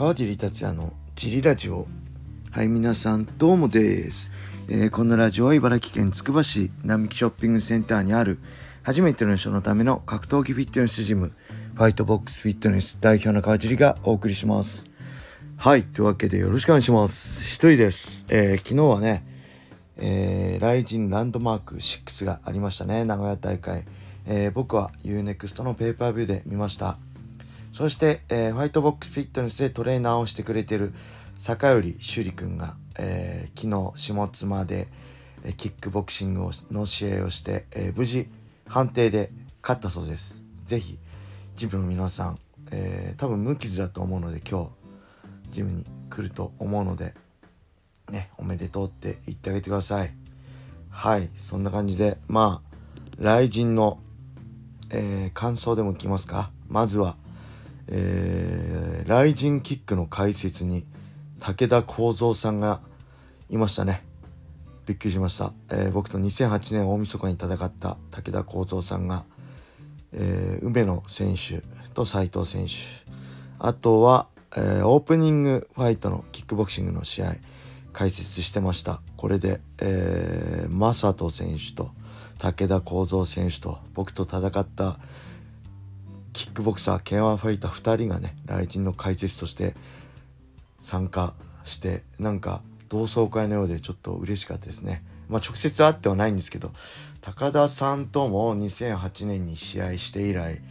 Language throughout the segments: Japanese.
川尻達也のジリラジオ。はい皆さんどうもです、えー、このラジオは茨城県つくば市並木ショッピングセンターにある初めての人のための格闘技フィットネスジムファイトボックスフィットネス代表の川尻がお送りします。はいというわけでよろしくお願いします。一人です、えー、昨日はねえー、ライジンランドマーク6がありましたね名古屋大会、えー、僕は UNEXT のペーパービューで見ました。そして、えー、ファイトボックスフィットネスでトレーナーをしてくれてる坂寄朱里くんが、えー、昨日下妻で、えー、キックボクシングをの試合をして、えー、無事判定で勝ったそうです。ぜひジムの皆さん、えー、多分無傷だと思うので今日ジムに来ると思うのでねおめでとうって言ってあげてください。はいそんな感じでまあ雷神の、えー、感想でも来ますか？まずはえー、ライジンキックの解説に武田幸三さんがいましたね。びっくりしました。えー、僕と2008年大晦日に戦った武田幸三さんが、えー、梅野選手と斉藤選手、あとは、えー、オープニングファイトのキックボクシングの試合、解説してました。これで、えー、正人選手と武田幸三選手と僕と戦ったキックボクサー K1 ファイター2人がね来人の解説として参加してなんか同窓会のようでちょっと嬉しかったですね。まあ直接会ってはないんですけど高田さんとも2008年に試合して以来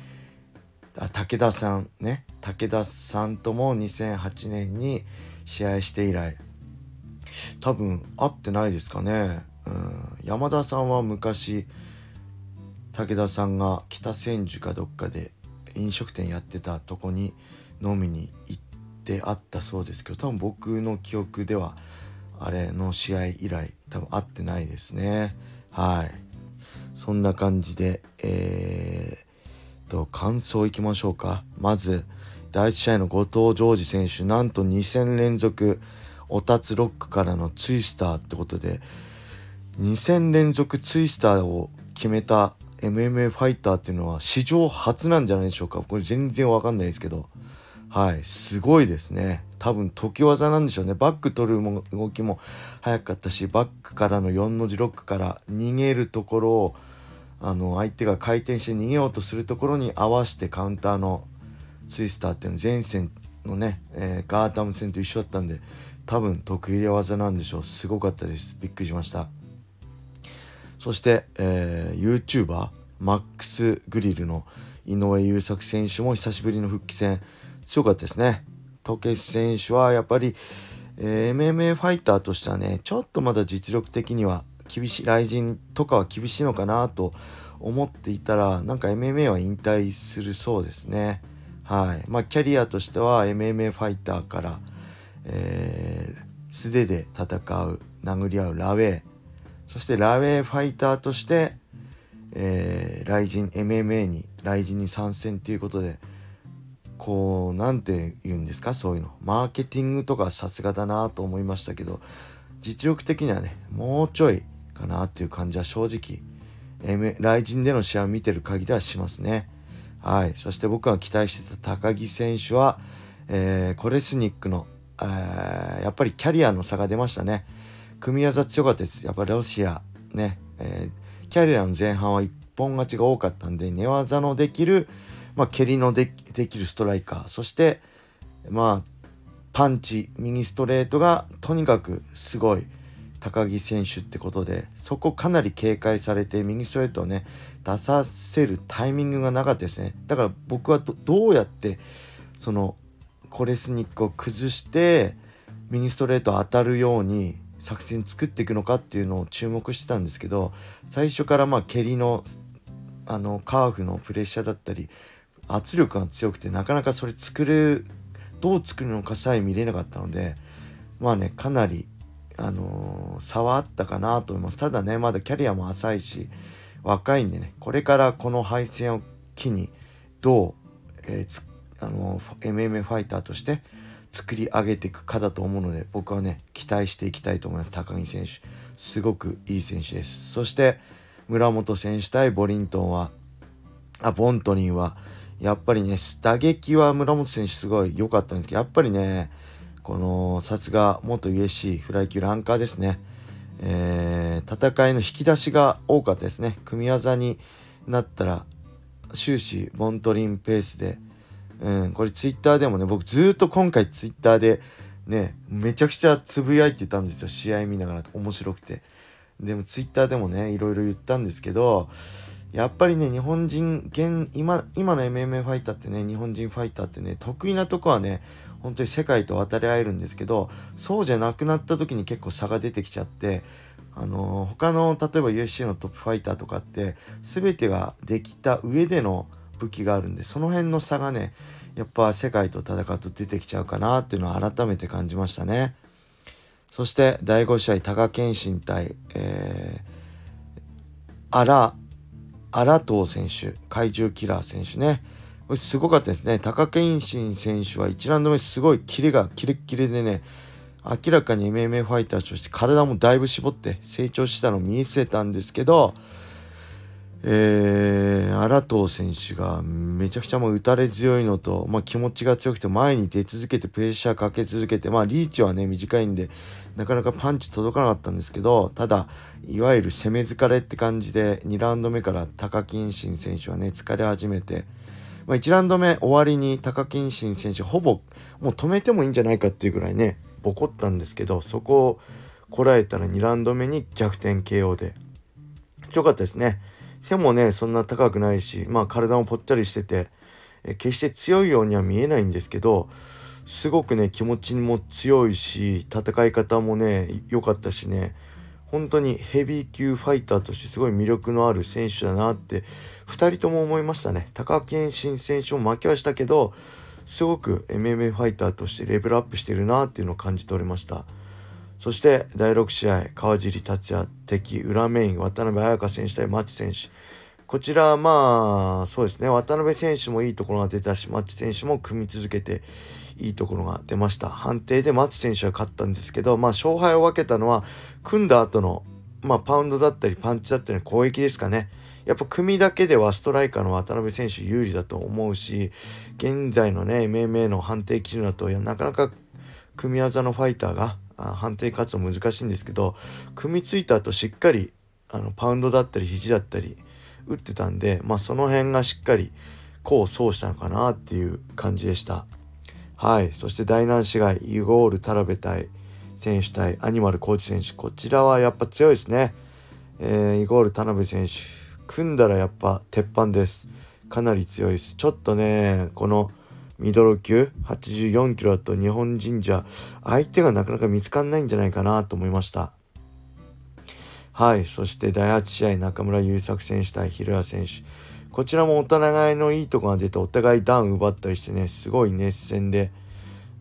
あ武田さんね。武田さんとも2008年に試合して以来多分会ってないですかね、うん、山田さんは昔武田さんが北千住かどっかで飲食店やってたとこに飲みに行ってあったそうですけど多分僕の記憶ではあれの試合以来多分会ってないですね。はい。そんな感じでえー、と感想いきましょうか。まず第1試合の後藤ジョージ選手なんと2戦連続おたつロックからのツイスターってことで2戦連続ツイスターを決めた MMA ファイターっていうのは史上初なんじゃないでしょうか。これ全然わかんないですけど。はい。すごいですね。多分時技なんでしょうね。バック取る動きも速かったしバックからの4の字ロックから逃げるところをあの相手が回転して逃げようとするところに合わせてカウンターのツイスターっていうの前線のね、えー、ガータム戦と一緒だったんで多分得意技なんでしょう。すごかったです。びっくりしました。そして、えー、YouTuber マックスグリルの井上優作選手も久しぶりの復帰戦強かったですね。時計選手はやっぱり、えー、MMA ファイターとしてはねちょっとまだ実力的には厳しい雷神とかは厳しいのかなと思っていたらなんか MMA は引退するそうですね。はいまあ、キャリアとしては MMA ファイターから、えー、素手で戦う殴り合うラウェイそしてラウェイファイターとして、えー、雷神 MMA に雷神に参戦ということでこう何て言うんですか？そういうの。マーケティングとかさすがだなと思いましたけど実力的にはねもうちょいかなっていう感じは正直、M、雷神での試合を見てる限りはしますね。はい。そして僕が期待してた高木選手は、えー、コレスニックの、えー、やっぱりキャリアの差が出ましたね。組み技強かったです。やっぱりロシア、ね、えー、キャリアの前半は一本勝ちが多かったんで、寝技のできる、まあ、蹴りのできるストライカー、そして、まあ、パンチ、右ストレートがとにかくすごい高木選手ってことで、そこかなり警戒されて、右ストレートをね、出させるタイミングがなかったですね。だから僕はどうやって、その、コレスニックを崩して、右ストレート当たるように作戦作っていくのかっていうのを注目してたんですけど最初からまあ蹴りのあのカーフのプレッシャーだったり圧力が強くてなかなかそれ作るどう作るのかさえ見れなかったのでまあねかなりあのー、差はあったかなと思います。ただねまだキャリアも浅いし若いんでねこれからこの敗戦を機にどう、えー、あのー、MMA ファイターとして作り上げていくかだと思うので僕はね期待していきたいと思います高木選手すごくいい選手ですそして村本選手対ボリントンはあボントニンはやっぱりね、打撃は村本選手すごい良かったんですけど、やっぱりね、この、さすが元 USC フライ級ランカーですね。えー、戦いの引き出しが多かったですね。組み技になったら、終始、ボントリンペースで、うん、これツイッターでもね、僕ずっと今回ツイッターで、ね、めちゃくちゃつぶやいてたんですよ。試合見ながら面白くて。でもツイッターでもね、いろいろ言ったんですけど、やっぱりね、日本人、現、今、今の MMA ファイターってね、日本人ファイターってね、得意なとこはね、本当に世界と渡り合えるんですけど、そうじゃなくなった時に結構差が出てきちゃって、あのー、他の、例えば UFC のトップファイターとかって、全てができた上での武器があるんで、その辺の差がね、やっぱ世界と戦うと出てきちゃうかなっていうのは改めて感じましたね。そして第5試合、貴健信対、えー、アラ、アラトー選手、怪獣キラー選手ね。すごかったですね。貴健信選手は1ラウンド目すごいキレがキレッキレでね、明らかに MMA ファイターとして体もだいぶ絞って成長したのを見せたんですけど、えー、荒藤選手がめちゃくちゃもう打たれ強いのと、まあ、気持ちが強くて前に出続けてプレッシャーかけ続けて、まあ、リーチはね短いんでなかなかパンチ届かなかったんですけどただいわゆる攻め疲れって感じで2ラウンド目から高木慎選手はね疲れ始めて、まあ、1ラウンド目終わりに高木慎選手ほぼもう止めてもいいんじゃないかっていうぐらいねボコったんですけどそこをこらえたら2ラウンド目に逆転 KO で強かったですね。背もね、そんな高くないし、まあ体もぽっちゃりしてて、え決して強いようには見えないんですけど、すごくね、気持ちも強いし、戦い方もね、良かったしね、本当にヘビー級ファイターとしてすごい魅力のある選手だなって、2人とも思いましたね。高健新選手も負けはしたけど、すごく MMA ファイターとしてレベルアップしてるなっていうのを感じ取れました。そして第6試合、川尻達也敵裏メイン、渡辺彩香選手対町選手。こちら、まあ、そうですね、渡辺選手もいいところが出たし、町選手も組み続けていいところが出ました。判定で町選手は勝ったんですけど、まあ、勝敗を分けたのは、組んだ後の、まあ、パウンドだったり、パンチだったり、攻撃ですかね。やっぱ組だけではストライカーの渡辺選手有利だと思うし、現在のね、MMA の判定基準だと、いや、なかなか組み技のファイターが、判定勝つの難しいんですけど組みついた後しっかりあのパウンドだったり肘だったり打ってたんで、まあ、その辺がしっかり功を奏したのかなっていう感じでした。はい。そして大南市街、イゴール・タラベ対選手対アニマル・コーチ選手。こちらはやっぱ強いですね。えー、イゴール・田辺選手。組んだらやっぱ鉄板です。かなり強いです。ちょっとね、このミドル級84キロだと日本人じゃ相手がなかなか見つかんないんじゃないかなと思いました。はい。そして第8試合中村優作選手対平谷選手。こちらもお互いのいいとこが出てお互いダウン奪ったりしてね、すごい熱戦で、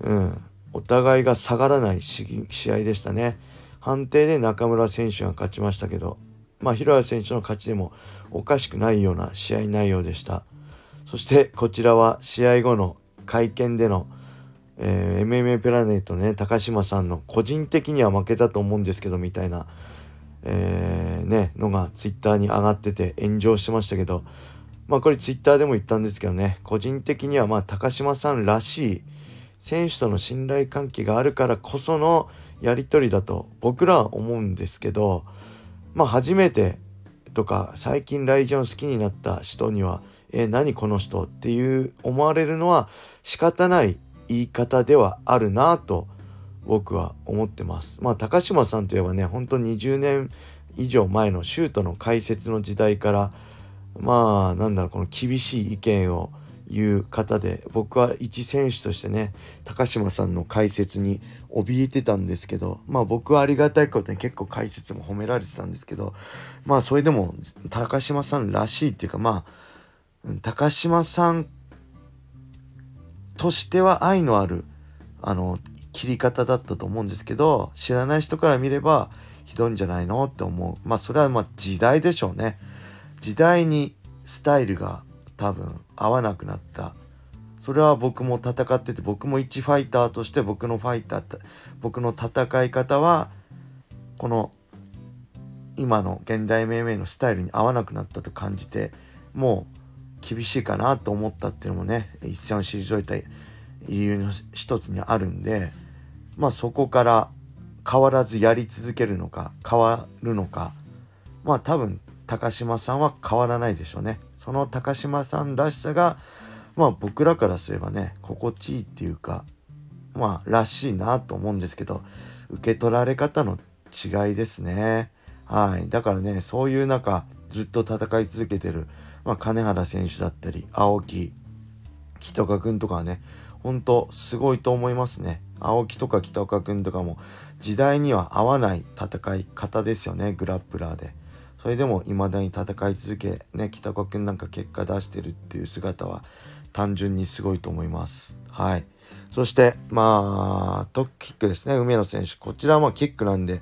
うん。お互いが下がらない試合でしたね。判定で中村選手が勝ちましたけど、まあ、平谷選手の勝ちでもおかしくないような試合内容でした。そしてこちらは試合後の会見での、えー、MMA プラネットね、高島さんの個人的には負けたと思うんですけど、みたいな、えー、ね、のがツイッターに上がってて炎上してましたけど、まあこれツイッターでも言ったんですけどね、個人的にはまあ高島さんらしい選手との信頼関係があるからこそのやり取りだと僕らは思うんですけど、まあ初めてとか最近ライジョン好きになった人にはえ、何この人っていう思われるのは仕方ない言い方ではあるなと僕は思ってます。まあ高島さんといえばね本当に20年以上前のシュートの解説の時代からまあなんだろうこの厳しい意見を言う方で僕は一選手としてね高島さんの解説に怯えてたんですけどまあ僕はありがたいことに結構解説も褒められてたんですけどまあそれでも高島さんらしいっていうかまあ高島さんとしては愛のあるあの切り方だったと思うんですけど知らない人から見ればひどいんじゃないのって思う。まあそれはまあ時代でしょうね。時代にスタイルが多分合わなくなった。それは僕も戦ってて僕も一ファイターとして僕のファイター僕の戦い方はこの今の現代命名のスタイルに合わなくなったと感じてもう厳しいかなと思ったっていうのもね一線を退いた理由の一つにあるんでまあそこから変わらずやり続けるのか変わるのかまあ多分高島さんは変わらないでしょうね。その高島さんらしさがまあ僕らからすればね心地いいっていうかまあらしいなと思うんですけど受け取られ方の違いですね。はい。だからねそういう中ずっと戦い続けてる、まあ、金原選手だったり青木北岡君とかはね本当すごいと思いますね。青木とか北岡君とかも時代には合わない戦い方ですよねグラップラーで。それでも未だに戦い続けね北岡君なんか結果出してるっていう姿は単純にすごいと思います。はい。そしてまあトッキックですね梅野選手。こちらはキックなんで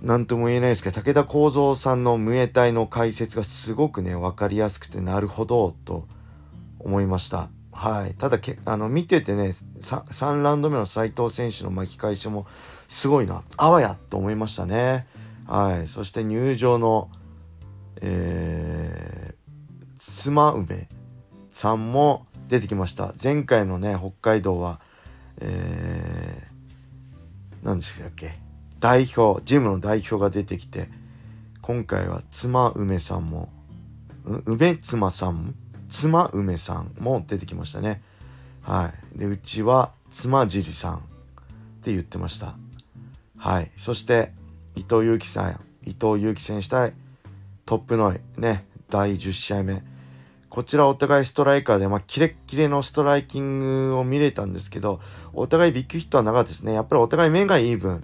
何とも言えないですけど武田幸三さんのムエタイの解説がすごくね分かりやすくてなるほどと思いましたはい。ただけ、あの、見ててね、3ラウンド目の斉藤選手の巻き返しもすごいな、あわやと思いましたね。はい。そして入場の、えー、妻梅さんも出てきました。前回のね、北海道は、えー、何でしたっけ？代表、ジムの代表が出てきて、今回は妻梅さんも、梅妻さん？妻梅さんも出てきましたね。はい。で、うちは妻尻さんって言ってました。はい。そして、伊藤祐樹さん、伊藤祐樹選手対トップノイ、ね、第10試合目。こちらお互いストライカーで、まあ、キレッキレのストライキングを見れたんですけど、お互いビッグヒットはなかったですね。やっぱりお互い目がいい分、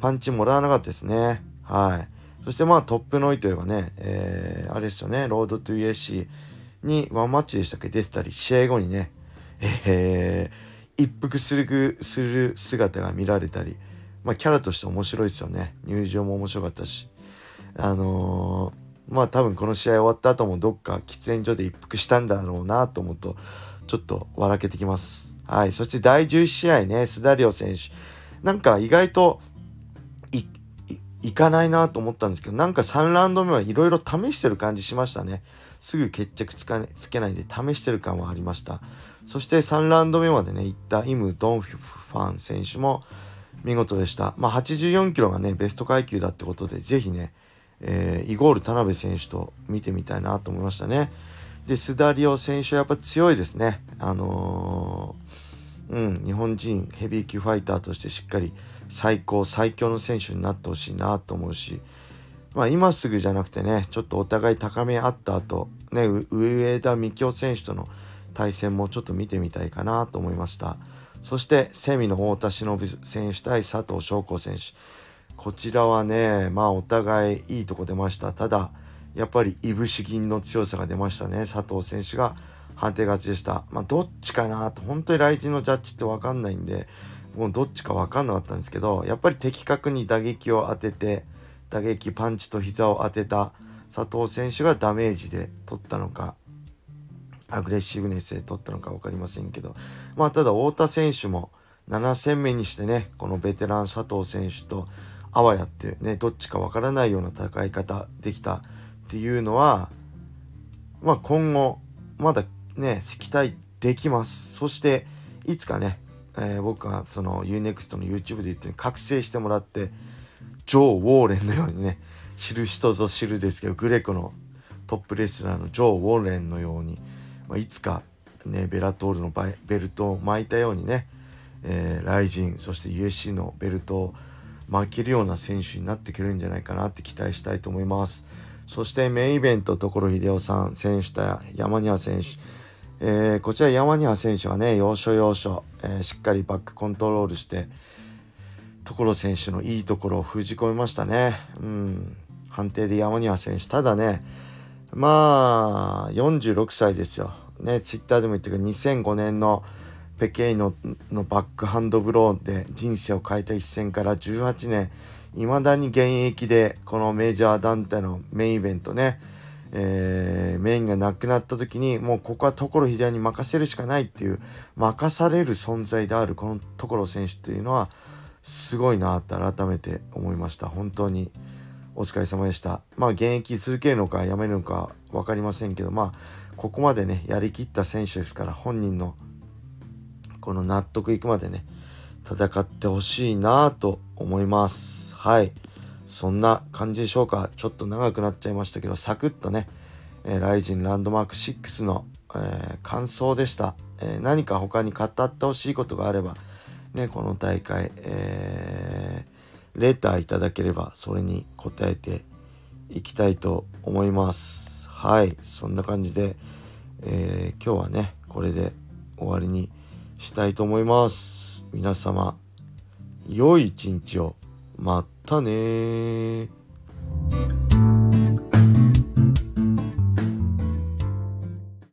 パンチもらわなかったですね。はい。そしてまあトップノイといえばね、えー、あれですよね、 Road to UFC にワンマッチでしたっけ？出てたり、試合後にね、えー、一服する、する姿が見られたり、まあキャラとして面白いですよね。入場も面白かったし。あのー、まあ多分この試合終わった後もどっか喫煙所で一服したんだろうなと思うと、ちょっと笑けてきます。はい。そして第11試合ね、スダリオ選手。なんか意外といかないなと思ったんですけど、なんか3ラウンド目はいろいろ試してる感じしましたね。すぐ決着つか、ね、つけないで試してる感はありました。そして3ラウンド目までね、行ったイム・ドンファン選手も見事でした。まあ、84キロがね、ベスト階級だってことで、ぜひね、えー、イゴール田辺選手と見てみたいなと思いましたね。で、スダリオ選手はやっぱ強いですね。あのー、うん、日本人ヘビー級ファイターとしてしっかり最高最強の選手になってほしいなと思うし、まあ、今すぐじゃなくてねちょっとお互い高め合った後ね上田幹夫選手との対戦もちょっと見てみたいかなと思いました。そしてセミの太田忍選手対佐藤翔子選手。こちらはねまあお互いいいとこ出ました。ただやっぱりいぶし銀の強さが出ましたね佐藤選手が。判定勝ちでした。まあどっちかなと。本当に来日のジャッジって分かんないんでもうどっちか分かんなかったんですけどやっぱり的確に打撃を当てて打撃パンチと膝を当てた佐藤選手がダメージで取ったのかアグレッシブネスで取ったのか分かりませんけどまあただ太田選手も7戦目にしてねこのベテラン佐藤選手とあわやってねどっちか分からないような戦い方できたっていうのはまあ今後まだね期待できます。そしていつかねえー、僕はその UNEXT の YouTube で言って覚醒してもらってジョー・ウォーレンのようにね知る人ぞ知るですけどグレコのトップレスラーのジョー・ウォーレンのように、まあ、いつかねベラトールのベルトを巻いたようにね、えー、ライジンそして USC のベルトを巻けるような選手になってくれるんじゃないかなって期待したいと思います。そしてメインイベント所秀夫さん選手と山庭選手。えー、こちら山庭選手はね、要所要所、えー、しっかりバックコントロールして、所選手のいいところを封じ込めましたね。うん。判定で山庭選手。ただね、まあ、46歳ですよ。ね、ツイッターでも言ってるけど、2005年のペケイノのバックハンドブローで人生を変えた一戦から18年、未だに現役でこのメジャー団体のメインイベントね、えー、メインがなくなった時にもうここは所秀夫に任せるしかないっていう任される存在であるこの所選手っていうのはすごいなって改めて思いました。本当にお疲れ様でした。まあ現役続けるのかやめるのか分かりませんけどまあここまでねやりきった選手ですから本人のこの納得いくまでね戦ってほしいなと思います。はい。そんな感じでしょうか。ちょっと長くなっちゃいましたけどサクッとね、えー、ライジンランドマーク6の、えー、感想でした、えー、何か他に語ってほしいことがあればねこの大会、えー、レターいただければそれに答えていきたいと思います。はい。そんな感じで、えー、今日はねこれで終わりにしたいと思います。皆様良い一日を。またね